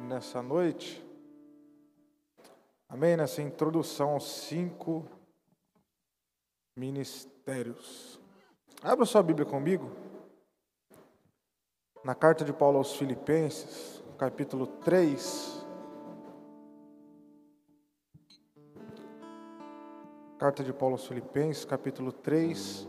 nessa noite. Amém? Nessa introdução aos cinco ministérios. Abra sua Bíblia comigo. Na carta de Paulo aos Filipenses, capítulo 3. Carta de Paulo aos Filipenses, capítulo 3.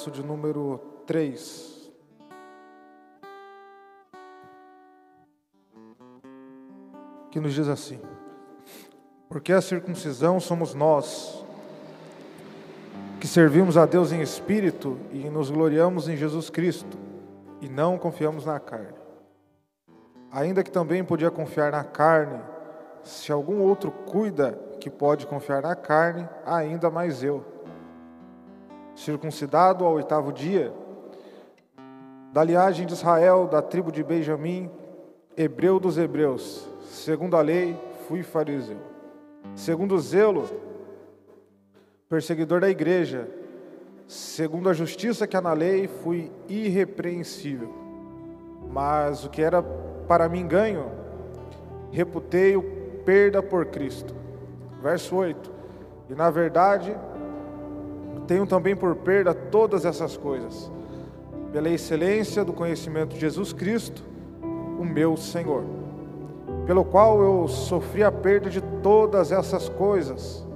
Verso de número 3. Que nos diz assim: Porque a circuncisão somos nós, que servimos a Deus em espírito e nos gloriamos em Jesus Cristo, e não confiamos na carne. Ainda que também podia confiar na carne, se algum outro cuida que pode confiar na carne, ainda mais eu circuncidado ao oitavo dia, da linhagem de Israel, da tribo de Benjamim, hebreu dos hebreus, segundo a lei, fui fariseu. Segundo o zelo, perseguidor da igreja, segundo a justiça que há na lei, fui irrepreensível. Mas o que era para mim ganho, reputei-o perda por Cristo. Verso 8. E na verdade, tenho também por perda todas essas coisas, pela excelência do conhecimento de Jesus Cristo, o meu Senhor, pelo qual eu sofri a perda de todas essas coisas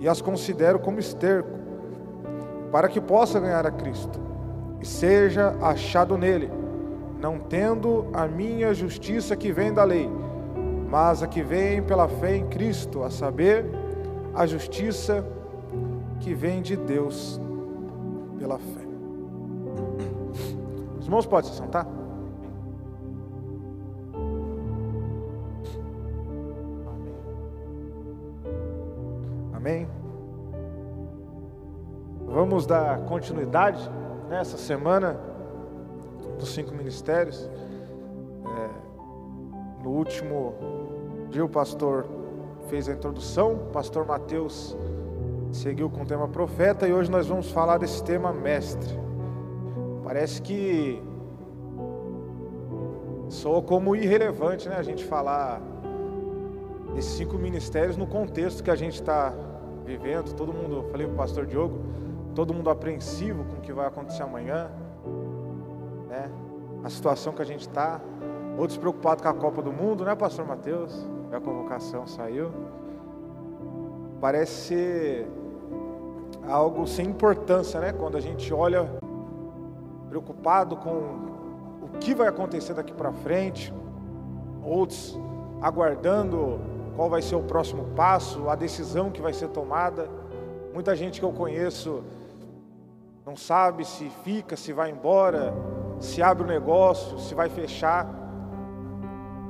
e as considero como esterco, para que possa ganhar a Cristo e seja achado nele, não tendo a minha justiça que vem da lei, mas a que vem pela fé em Cristo, a saber, a justiça que vem de Deus pela fé. Os irmãos podem se sentar? Amém. Vamos dar continuidade nessa semana dos cinco ministérios. É, no último dia o pastor fez a introdução, o pastor Mateus seguiu com o tema profeta e hoje nós vamos falar desse tema mestre. Parece que soa como irrelevante, né? A gente falar desses cinco ministérios no contexto que a gente está vivendo. Todo mundo, falei para o pastor Diogo, todo mundo apreensivo com o que vai acontecer amanhã, né? A situação que a gente está. Outros preocupados com a Copa do Mundo, né, Pastor Mateus? A convocação saiu. Parece ser algo sem importância, né? Quando a gente olha preocupado com o que vai acontecer daqui para frente, outros aguardando qual vai ser o próximo passo, a decisão que vai ser tomada. Muita gente que eu conheço não sabe se fica, se vai embora, se abre o negócio, se vai fechar.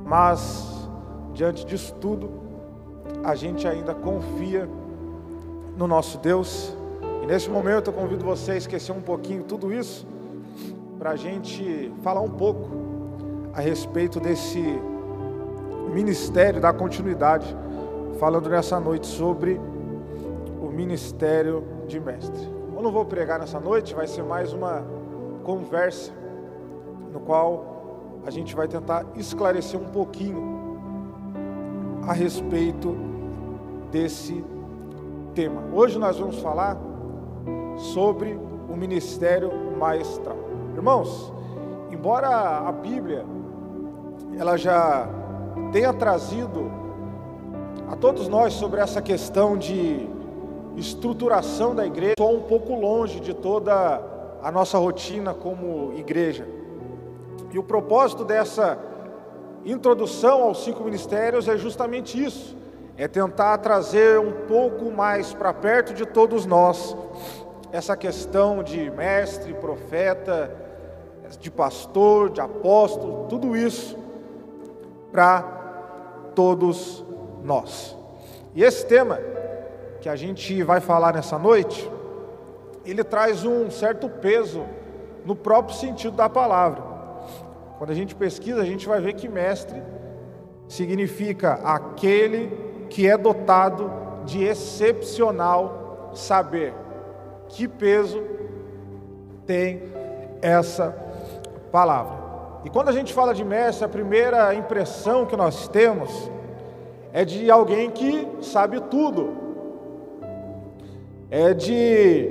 Mas diante disso tudo, a gente ainda confia no nosso Deus e nesse momento eu convido você a esquecer um pouquinho tudo isso, para a gente falar um pouco a respeito desse ministério, da continuidade, falando nessa noite sobre o ministério de mestre. Eu não vou pregar nessa noite, vai ser mais uma conversa, no qual a gente vai tentar esclarecer um pouquinho a respeito desse tema. Hoje nós vamos falar sobre o ministério maestral. Irmãos, embora a Bíblia ela já tenha trazido a todos nós sobre essa questão de estruturação da igreja, só um pouco longe de toda a nossa rotina como igreja. E o propósito dessa introdução aos cinco ministérios é justamente isso: é tentar trazer um pouco mais para perto de todos nós essa questão de mestre, profeta, de pastor, de apóstolo, tudo isso para todos nós. E esse tema que a gente vai falar nessa noite ele traz um certo peso no próprio sentido da palavra. Quando a gente pesquisa, a gente vai ver que mestre significa aquele que é dotado de excepcional saber. Que peso tem essa palavra? E quando a gente fala de mestre, a primeira impressão que nós temos é de alguém que sabe tudo, é de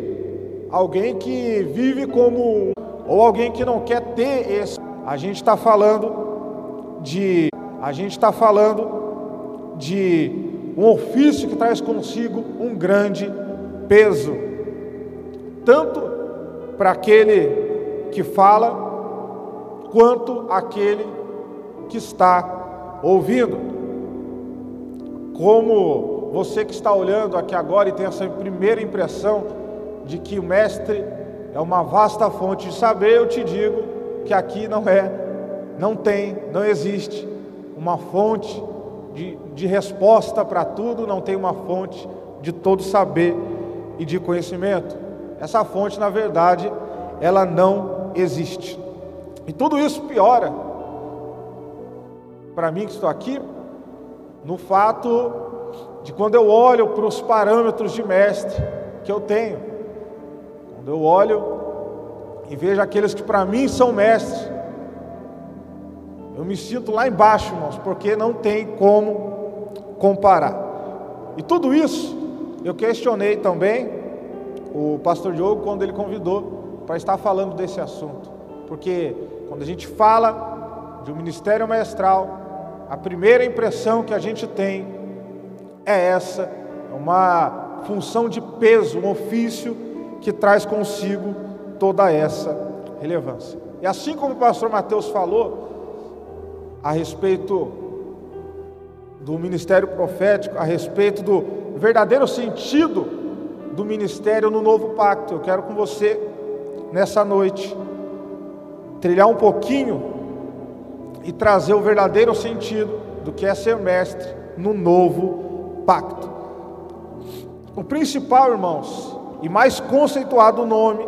alguém que vive como, ou alguém que não quer ter esse. A gente está falando de, a gente está falando de um ofício que traz consigo um grande peso, tanto para aquele que fala, quanto aquele que está ouvindo. Como você que está olhando aqui agora e tem essa primeira impressão de que o Mestre é uma vasta fonte de saber, eu te digo que aqui não é, não tem, não existe uma fonte de, de resposta para tudo, não tem uma fonte de todo saber e de conhecimento. Essa fonte, na verdade, ela não existe. E tudo isso piora, para mim que estou aqui, no fato de quando eu olho para os parâmetros de mestre que eu tenho, quando eu olho e vejo aqueles que para mim são mestres, eu me sinto lá embaixo, irmãos, porque não tem como comparar. E tudo isso eu questionei também o pastor Diogo quando ele convidou para estar falando desse assunto. Porque quando a gente fala de um ministério mestral, a primeira impressão que a gente tem é essa, é uma função de peso, um ofício que traz consigo toda essa relevância. E assim como o pastor Mateus falou, a respeito do ministério profético, a respeito do verdadeiro sentido do ministério no novo pacto. Eu quero com você, nessa noite, trilhar um pouquinho e trazer o verdadeiro sentido do que é ser mestre no novo pacto. O principal, irmãos, e mais conceituado nome,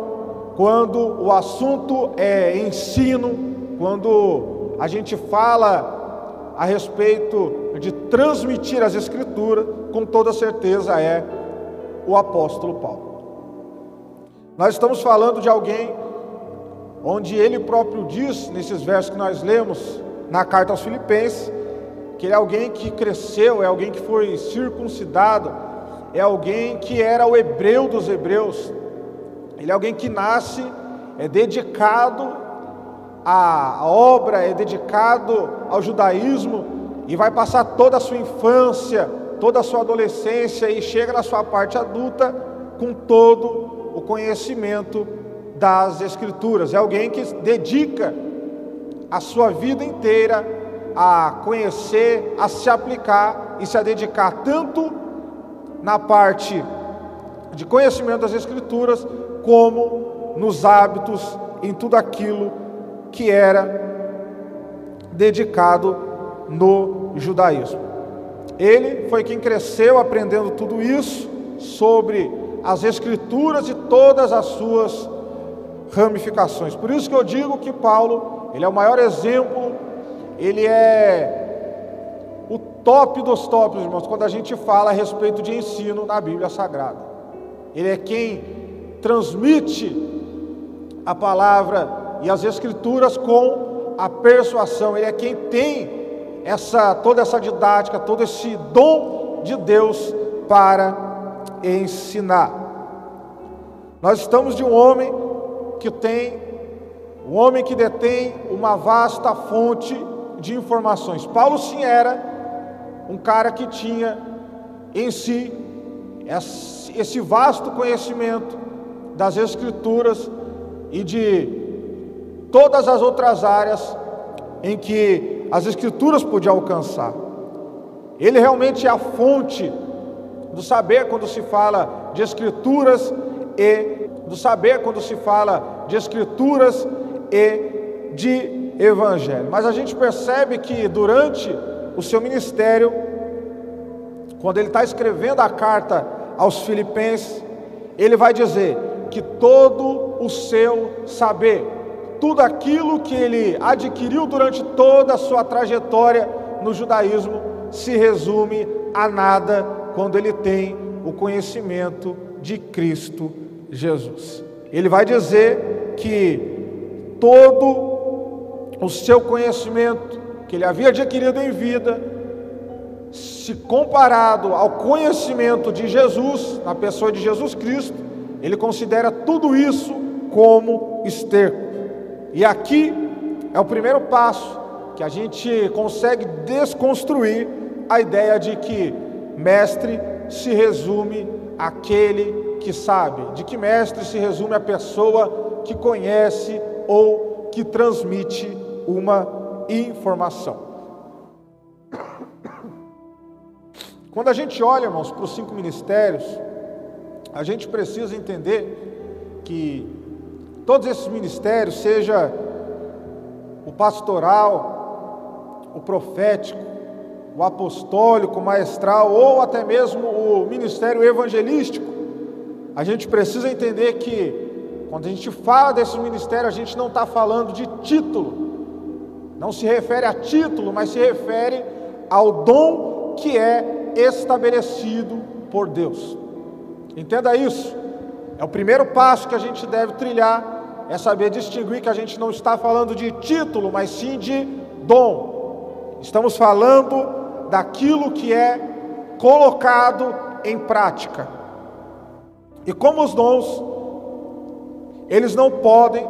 quando o assunto é ensino, quando a gente fala a respeito de transmitir as Escrituras, com toda certeza é o apóstolo Paulo. Nós estamos falando de alguém onde ele próprio diz, nesses versos que nós lemos na carta aos Filipenses, que ele é alguém que cresceu, é alguém que foi circuncidado, é alguém que era o hebreu dos hebreus, ele é alguém que nasce, é dedicado a obra é dedicado ao judaísmo e vai passar toda a sua infância, toda a sua adolescência e chega na sua parte adulta com todo o conhecimento das escrituras. É alguém que dedica a sua vida inteira a conhecer, a se aplicar e se a dedicar tanto na parte de conhecimento das escrituras como nos hábitos, em tudo aquilo que era dedicado no judaísmo. Ele foi quem cresceu aprendendo tudo isso sobre as escrituras e todas as suas ramificações. Por isso que eu digo que Paulo, ele é o maior exemplo, ele é o top dos tops, irmãos, quando a gente fala a respeito de ensino na Bíblia Sagrada. Ele é quem transmite a palavra e as escrituras com a persuasão. Ele é quem tem essa toda essa didática, todo esse dom de Deus para ensinar. Nós estamos de um homem que tem um homem que detém uma vasta fonte de informações. Paulo sim era um cara que tinha em si esse vasto conhecimento das escrituras e de todas as outras áreas em que as Escrituras podiam alcançar. Ele realmente é a fonte do saber quando se fala de Escrituras e do saber quando se fala de Escrituras e de Evangelho. Mas a gente percebe que durante o seu ministério, quando ele está escrevendo a carta aos Filipenses, ele vai dizer que todo o seu saber, tudo aquilo que ele adquiriu durante toda a sua trajetória no judaísmo, se resume a nada quando ele tem o conhecimento de Cristo Jesus. Ele vai dizer que todo o seu conhecimento que ele havia adquirido em vida, se comparado ao conhecimento de Jesus, na pessoa de Jesus Cristo, ele considera tudo isso como esterco. E aqui é o primeiro passo que a gente consegue desconstruir a ideia de que mestre se resume aquele que sabe, de que mestre se resume a pessoa que conhece ou que transmite uma informação. Quando a gente olha, irmãos, para os cinco ministérios, a gente precisa entender que todos esses ministérios, seja o pastoral, o profético, o apostólico, o maestral ou até mesmo o ministério evangelístico, a gente precisa entender que quando a gente fala desse ministério, a gente não está falando de título, não se refere a título, mas se refere ao dom que é estabelecido por Deus. Entenda isso. É o primeiro passo que a gente deve trilhar, é saber distinguir que a gente não está falando de título, mas sim de dom. Estamos falando daquilo que é colocado em prática. E como os dons, eles não podem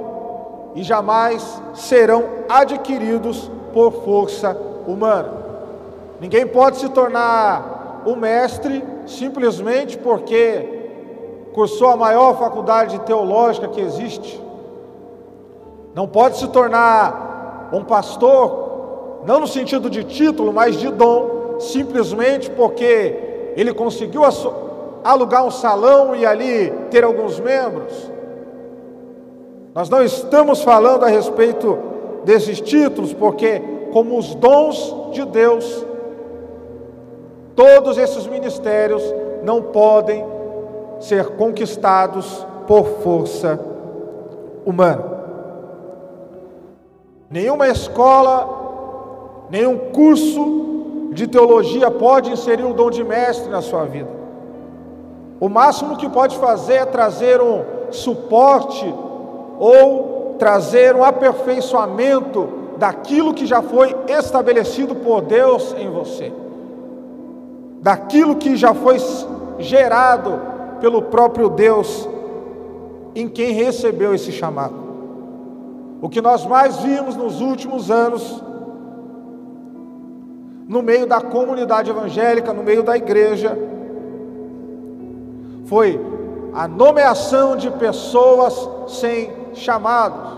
e jamais serão adquiridos por força humana. Ninguém pode se tornar o mestre simplesmente porque cursou a maior faculdade teológica que existe. Não pode se tornar um pastor, não no sentido de título, mas de dom, simplesmente porque ele conseguiu alugar um salão e ali ter alguns membros. Nós não estamos falando a respeito desses títulos, porque, como os dons de Deus, todos esses ministérios não podem ser conquistados por força humana. Nenhuma escola, nenhum curso de teologia pode inserir o dom de mestre na sua vida. O máximo que pode fazer é trazer um suporte ou trazer um aperfeiçoamento daquilo que já foi estabelecido por Deus em você, daquilo que já foi gerado pelo próprio Deus em quem recebeu esse chamado. O que nós mais vimos nos últimos anos, no meio da comunidade evangélica, no meio da igreja, foi a nomeação de pessoas sem chamados,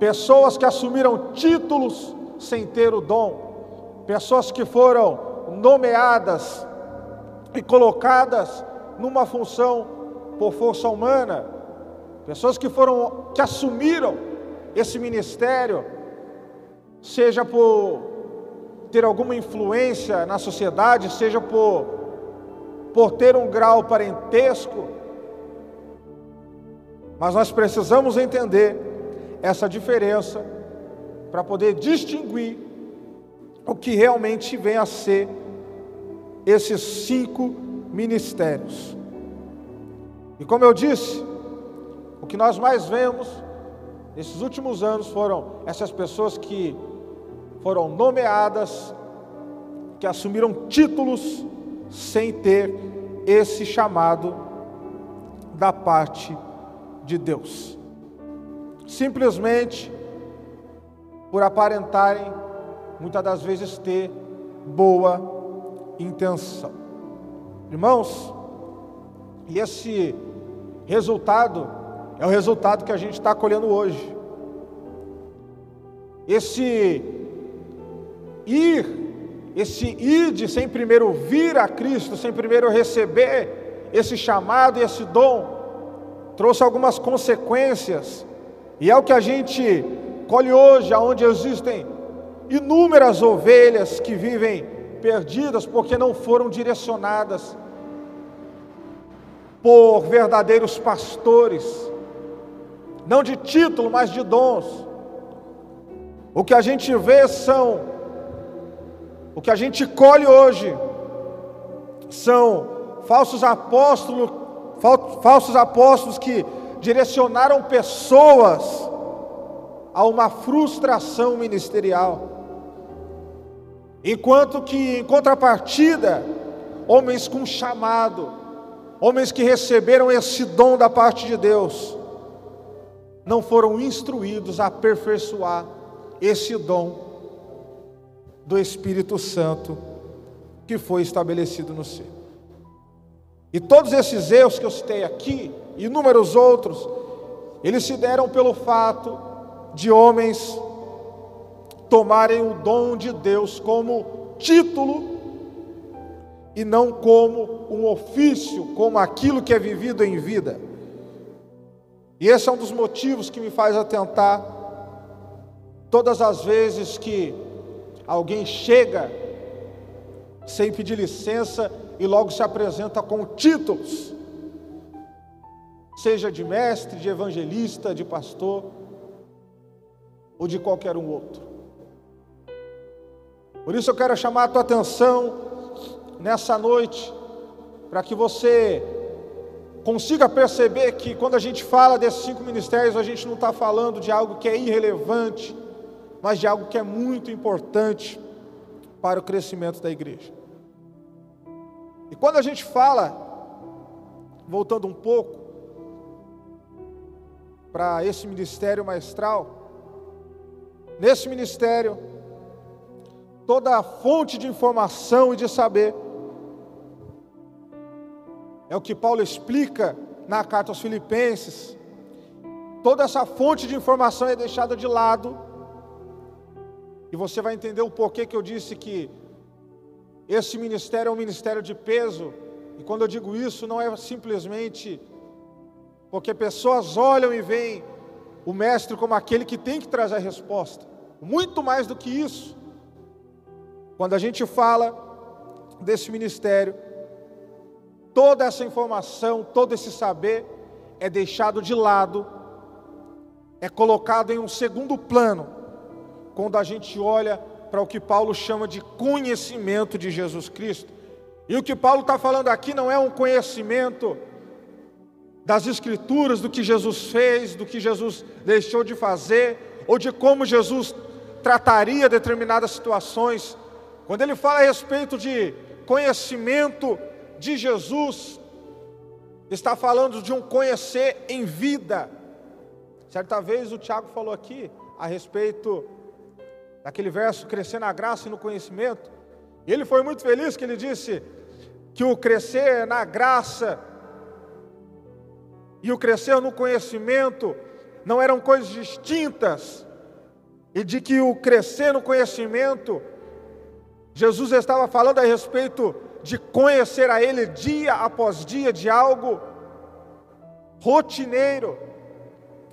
pessoas que assumiram títulos sem ter o dom, pessoas que foram nomeadas e colocadas numa função por força humana, pessoas que foram que assumiram esse ministério, seja por ter alguma influência na sociedade, seja por por ter um grau parentesco, mas nós precisamos entender essa diferença para poder distinguir o que realmente vem a ser esses cinco ministérios. E como eu disse, o que nós mais vemos nesses últimos anos foram essas pessoas que foram nomeadas, que assumiram títulos sem ter esse chamado da parte de Deus. Simplesmente por aparentarem, muitas das vezes, ter boa intenção. Irmãos, e esse resultado é o resultado que a gente está colhendo hoje. Esse ir, esse ide sem primeiro vir a Cristo, sem primeiro receber esse chamado e esse dom, trouxe algumas consequências, e é o que a gente colhe hoje, aonde existem inúmeras ovelhas que vivem perdidas porque não foram direcionadas por verdadeiros pastores, não de título, mas de dons. O que a gente vê são, o que a gente colhe hoje, são falsos apóstolos, falsos apóstolos que direcionaram pessoas a uma frustração ministerial. Enquanto que, em contrapartida, homens com chamado, homens que receberam esse dom da parte de Deus, não foram instruídos a aperfeiçoar esse dom do Espírito Santo que foi estabelecido no ser. E todos esses erros que eu citei aqui, e inúmeros outros, eles se deram pelo fato de homens tomarem o dom de Deus como título e não como um ofício, como aquilo que é vivido em vida. E esse é um dos motivos que me faz atentar todas as vezes que alguém chega sem pedir licença e logo se apresenta com títulos, seja de mestre, de evangelista, de pastor ou de qualquer um outro. Por isso eu quero chamar a tua atenção nessa noite, para que você consiga perceber que quando a gente fala desses cinco ministérios, a gente não está falando de algo que é irrelevante, mas de algo que é muito importante para o crescimento da igreja. E quando a gente fala, voltando um pouco para esse ministério maestral, nesse ministério, toda a fonte de informação e de saber, é o que Paulo explica na carta aos Filipenses. Toda essa fonte de informação é deixada de lado, e você vai entender o porquê que eu disse que esse ministério é um ministério de peso, e quando eu digo isso, não é simplesmente porque pessoas olham e veem o mestre como aquele que tem que trazer a resposta, muito mais do que isso. Quando a gente fala desse ministério, toda essa informação, todo esse saber é deixado de lado, é colocado em um segundo plano, quando a gente olha para o que Paulo chama de conhecimento de Jesus Cristo. E o que Paulo está falando aqui não é um conhecimento das Escrituras, do que Jesus fez, do que Jesus deixou de fazer, ou de como Jesus trataria determinadas situações. Quando ele fala a respeito de conhecimento de Jesus, está falando de um conhecer em vida. Certa vez o Tiago falou aqui a respeito naquele verso, crescer na graça e no conhecimento. E ele foi muito feliz que ele disse que o crescer na graça e o crescer no conhecimento não eram coisas distintas, e de que o crescer no conhecimento, Jesus estava falando a respeito de conhecer a Ele dia após dia, de algo rotineiro,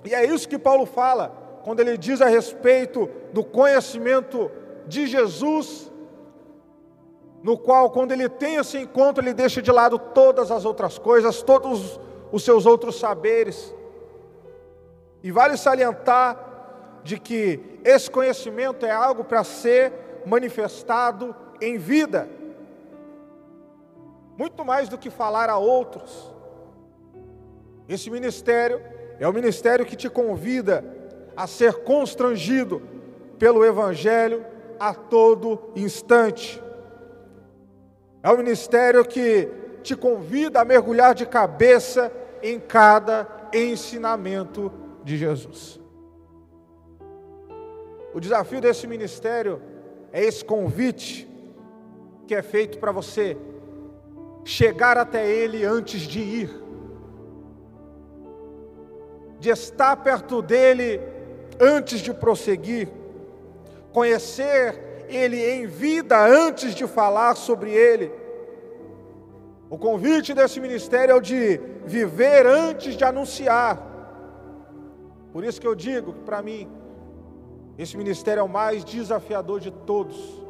e é isso que Paulo fala quando ele diz a respeito do conhecimento de Jesus, no qual, quando ele tem esse encontro, ele deixa de lado todas as outras coisas, todos os seus outros saberes. E vale salientar de que esse conhecimento é algo para ser manifestado em vida, muito mais do que falar a outros. Esse ministério é o ministério que te convida a ser constrangido pelo Evangelho a todo instante. É o ministério que te convida a mergulhar de cabeça em cada ensinamento de Jesus. O desafio desse ministério é esse convite que é feito para você chegar até Ele antes de ir, de estar perto dele antes de prosseguir, conhecer Ele em vida antes de falar sobre Ele. O convite desse ministério é o de viver antes de anunciar. Por isso que eu digo que para mim, esse ministério é o mais desafiador de todos.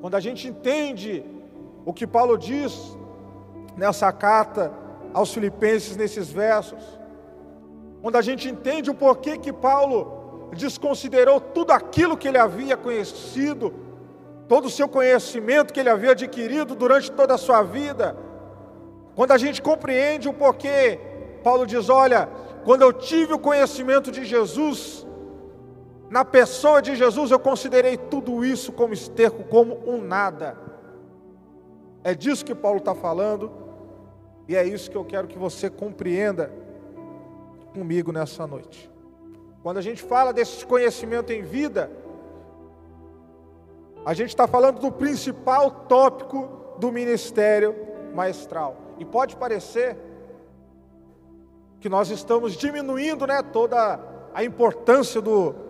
Quando a gente entende o que Paulo diz nessa carta aos Filipenses, nesses versos, quando a gente entende o porquê que Paulo desconsiderou tudo aquilo que ele havia conhecido, todo o seu conhecimento que ele havia adquirido durante toda a sua vida, quando a gente compreende o porquê, Paulo diz: Olha, quando eu tive o conhecimento de Jesus, na pessoa de Jesus, eu considerei tudo isso como esterco, como um nada. É disso que Paulo está falando, e é isso que eu quero que você compreenda comigo nessa noite. Quando a gente fala desse conhecimento em vida, a gente está falando do principal tópico do ministério maestral. E pode parecer que nós estamos diminuindo né, toda a importância do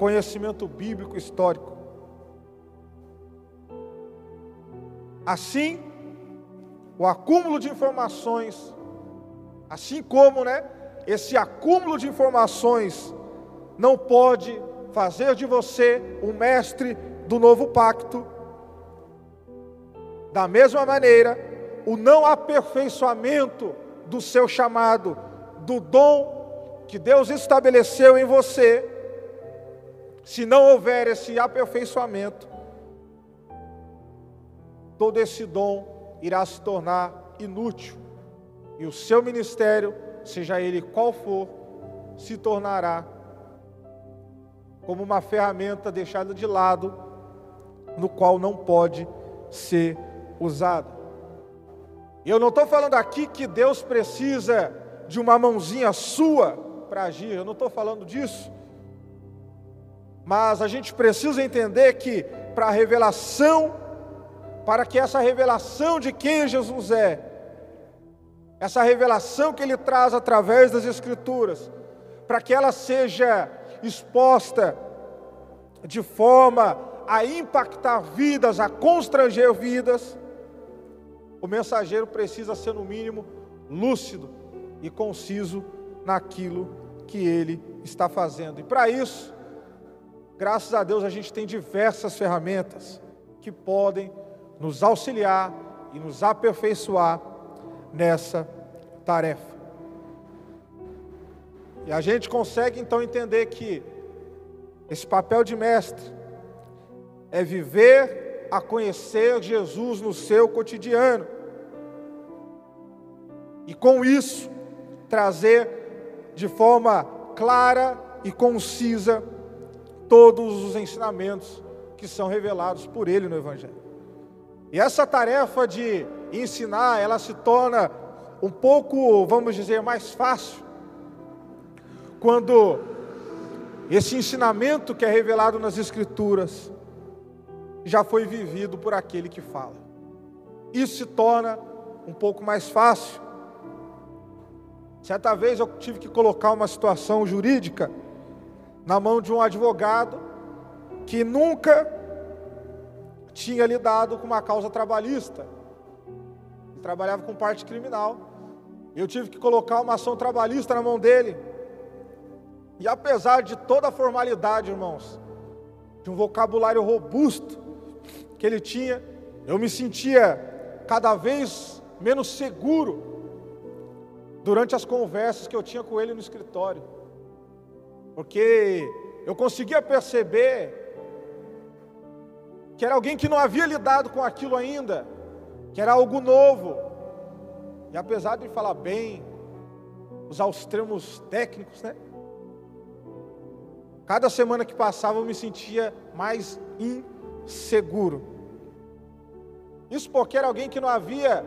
conhecimento bíblico histórico. Assim, o acúmulo de informações, assim como né, esse acúmulo de informações não pode fazer de você um mestre do novo pacto. Da mesma maneira, o não aperfeiçoamento do seu chamado, do dom que Deus estabeleceu em você, se não houver esse aperfeiçoamento, todo esse dom irá se tornar inútil e o seu ministério, seja ele qual for, se tornará como uma ferramenta deixada de lado, no qual não pode ser usado. E eu não estou falando aqui que Deus precisa de uma mãozinha sua para agir, eu não estou falando disso. Mas a gente precisa entender que para a revelação, para que essa revelação de quem Jesus é, essa revelação que ele traz através das Escrituras, para que ela seja exposta de forma a impactar vidas, a constranger vidas, o mensageiro precisa ser, no mínimo, lúcido e conciso naquilo que ele está fazendo. E para isso, graças a Deus, a gente tem diversas ferramentas que podem nos auxiliar e nos aperfeiçoar nessa tarefa. E a gente consegue então entender que esse papel de mestre é viver a conhecer Jesus no seu cotidiano. E com isso, trazer de forma clara e concisa todos os ensinamentos que são revelados por ele no Evangelho. E essa tarefa de ensinar, ela se torna um pouco, vamos dizer, mais fácil quando esse ensinamento que é revelado nas Escrituras já foi vivido por aquele que fala. Isso se torna um pouco mais fácil. Certa vez eu tive que colocar uma situação jurídica na mão de um advogado que nunca tinha lidado com uma causa trabalhista. Ele trabalhava com parte criminal. Eu tive que colocar uma ação trabalhista na mão dele. E apesar de toda a formalidade, irmãos, de um vocabulário robusto que ele tinha, eu me sentia cada vez menos seguro durante as conversas que eu tinha com ele no escritório, porque eu conseguia perceber que era alguém que não havia lidado com aquilo ainda, que era algo novo, e apesar de falar bem, usar os termos técnicos, né? Cada semana que passava eu me sentia mais inseguro. Isso porque era alguém que não havia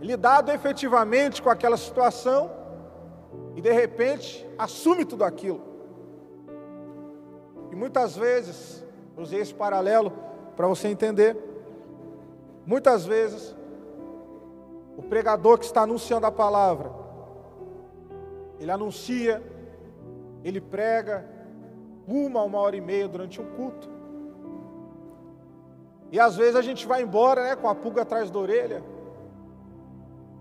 lidado efetivamente com aquela situação e de repente assume tudo aquilo. E muitas vezes, usei esse paralelo para você entender, muitas vezes o pregador que está anunciando a palavra, ele anuncia, ele prega, uma, uma hora e meia durante um culto. E às vezes a gente vai embora né, com a pulga atrás da orelha.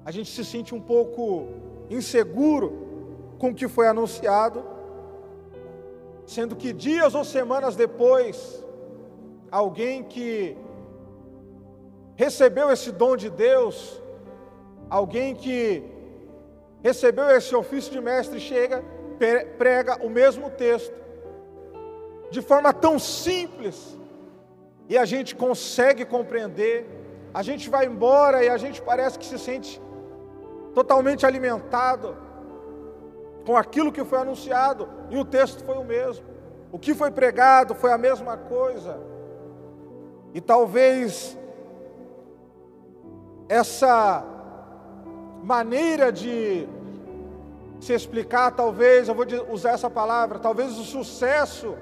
A gente se sente um pouco inseguro com o que foi anunciado, sendo que dias ou semanas depois, alguém que recebeu esse dom de Deus alguém que recebeu esse ofício de mestre chega, prega o mesmo texto, de forma tão simples, e a gente consegue compreender, a gente vai embora e a gente parece que se sente totalmente alimentado com aquilo que foi anunciado, e o texto foi o mesmo. O que foi pregado foi a mesma coisa. E talvez essa maneira de se explicar, talvez, eu vou usar essa palavra, talvez o sucesso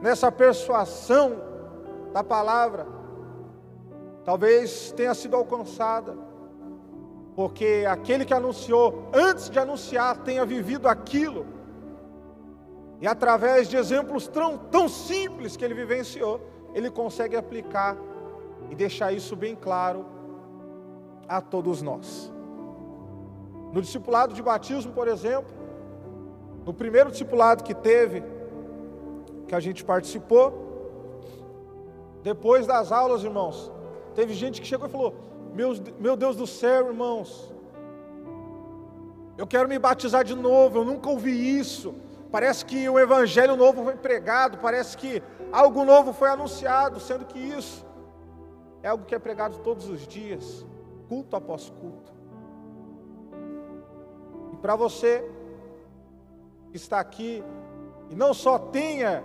nessa persuasão da palavra, talvez tenha sido alcançada, porque aquele que anunciou, antes de anunciar, tenha vivido aquilo, e através de exemplos tão, tão simples que ele vivenciou, ele consegue aplicar e deixar isso bem claro a todos nós. No discipulado de batismo, por exemplo, no primeiro discipulado que teve, que a gente participou, depois das aulas, irmãos, teve gente que chegou e falou: Meu, meu Deus do céu, irmãos, eu quero me batizar de novo, eu nunca ouvi isso. Parece que o evangelho novo foi pregado, parece que algo novo foi anunciado, sendo que isso é algo que é pregado todos os dias, culto após culto. Para você que está aqui e não só tenha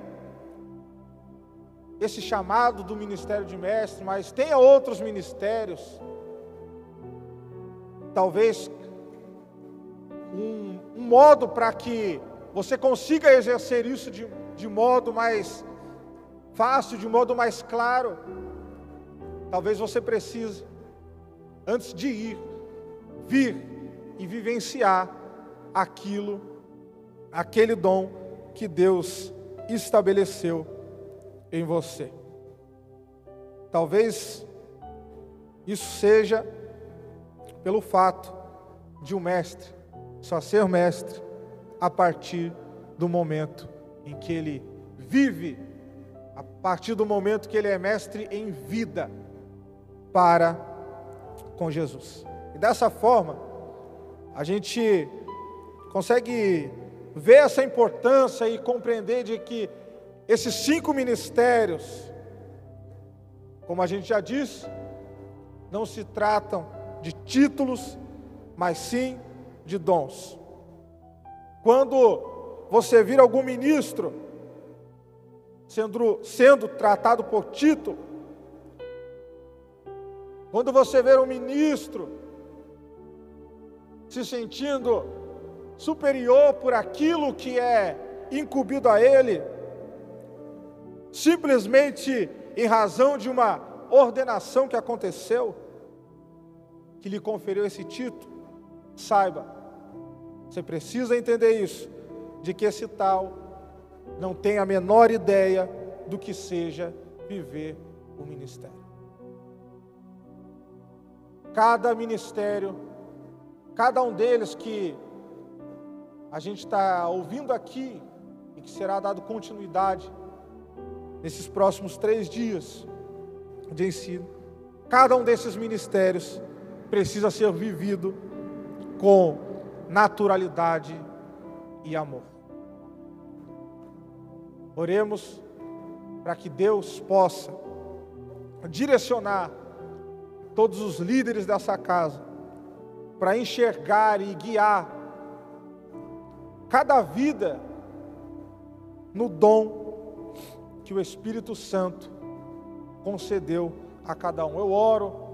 esse chamado do ministério de mestre, mas tenha outros ministérios, talvez um, um modo para que você consiga exercer isso de, de modo mais fácil, de modo mais claro. Talvez você precise, antes de ir, vir e vivenciar aquilo, aquele dom que Deus estabeleceu em você. Talvez isso seja pelo fato de um mestre só ser mestre a partir do momento em que ele vive, a partir do momento que ele é mestre em vida para com Jesus. E dessa forma, a gente consegue ver essa importância e compreender de que esses cinco ministérios, como a gente já disse, não se tratam de títulos, mas sim de dons. Quando você vir algum ministro sendo, sendo tratado por título, quando você ver um ministro se sentindo superior por aquilo que é incumbido a ele, simplesmente em razão de uma ordenação que aconteceu, que lhe conferiu esse título, saiba, você precisa entender isso, de que esse tal não tem a menor ideia do que seja viver o ministério. Cada ministério, cada um deles que a gente está ouvindo aqui e que será dado continuidade nesses próximos três dias de ensino. Cada um desses ministérios precisa ser vivido com naturalidade e amor. Oremos para que Deus possa direcionar todos os líderes dessa casa para enxergar e guiar cada vida no dom que o Espírito Santo concedeu a cada um. Eu oro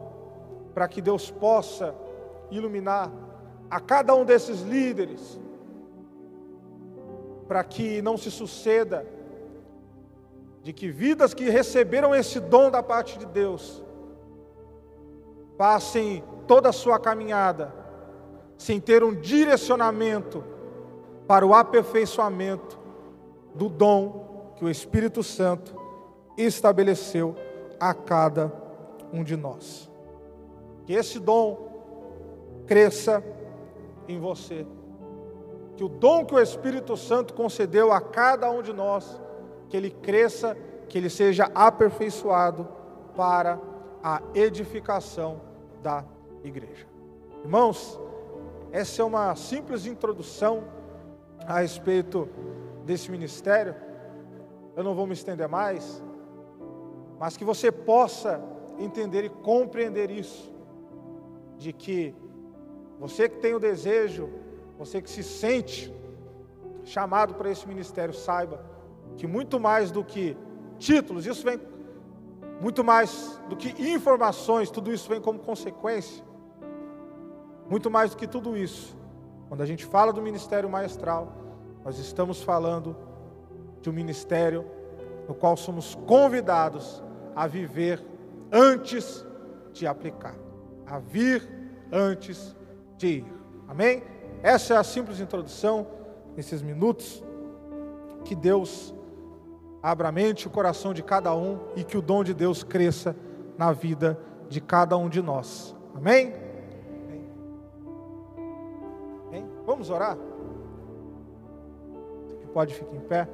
para que Deus possa iluminar a cada um desses líderes, para que não se suceda de que vidas que receberam esse dom da parte de Deus passem toda a sua caminhada sem ter um direcionamento para o aperfeiçoamento do dom que o Espírito Santo estabeleceu a cada um de nós. Que esse dom cresça em você. Que o dom que o Espírito Santo concedeu a cada um de nós, que ele cresça, que ele seja aperfeiçoado para a edificação da igreja. Irmãos, essa é uma simples introdução a respeito desse ministério. Eu não vou me estender mais, mas que você possa entender e compreender isso, de que você que tem o desejo, você que se sente chamado para esse ministério, saiba que muito mais do que títulos, isso vem muito mais do que informações, tudo isso vem como consequência. Muito mais do que tudo isso, quando a gente fala do ministério maestral, nós estamos falando de um ministério no qual somos convidados a viver antes de aplicar, a vir antes de ir. Amém? Essa é a simples introdução nesses minutos. Que Deus abra a mente e o coração de cada um e que o dom de Deus cresça na vida de cada um de nós. Amém? Amém? Vamos orar? Você pode ficar em pé.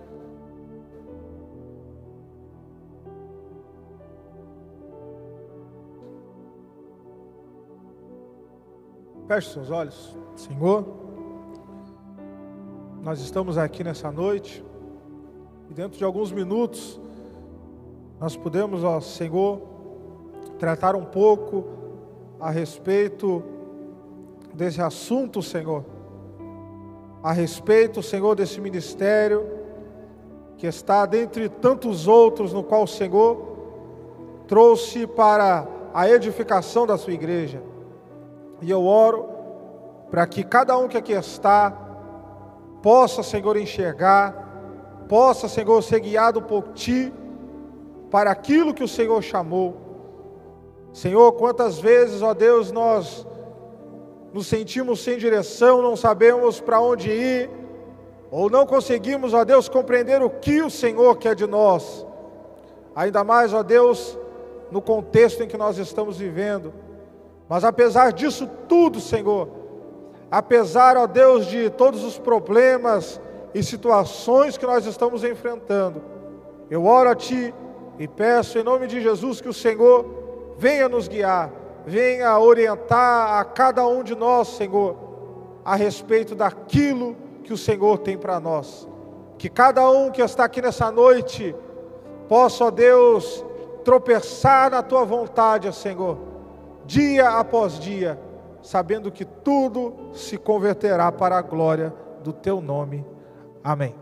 Feche seus olhos, Senhor. Nós estamos aqui nessa noite e dentro de alguns minutos nós podemos, ó Senhor, tratar um pouco a respeito desse assunto, Senhor. A respeito, Senhor, desse ministério que está dentre tantos outros no qual o Senhor trouxe para a edificação da sua igreja. E eu oro para que cada um que aqui está possa, Senhor, enxergar, possa, Senhor, ser guiado por Ti para aquilo que o Senhor chamou. Senhor, quantas vezes, ó Deus, nós nos sentimos sem direção, não sabemos para onde ir, ou não conseguimos, ó Deus, compreender o que o Senhor quer de nós. Ainda mais, ó Deus, no contexto em que nós estamos vivendo. Mas apesar disso tudo, Senhor, apesar, ó Deus, de todos os problemas e situações que nós estamos enfrentando, eu oro a Ti e peço em nome de Jesus que o Senhor venha nos guiar, venha orientar a cada um de nós, Senhor, a respeito daquilo que o Senhor tem para nós. Que cada um que está aqui nessa noite possa, ó Deus, tropeçar na Tua vontade, Senhor dia após dia, sabendo que tudo se converterá para a glória do teu nome. Amém.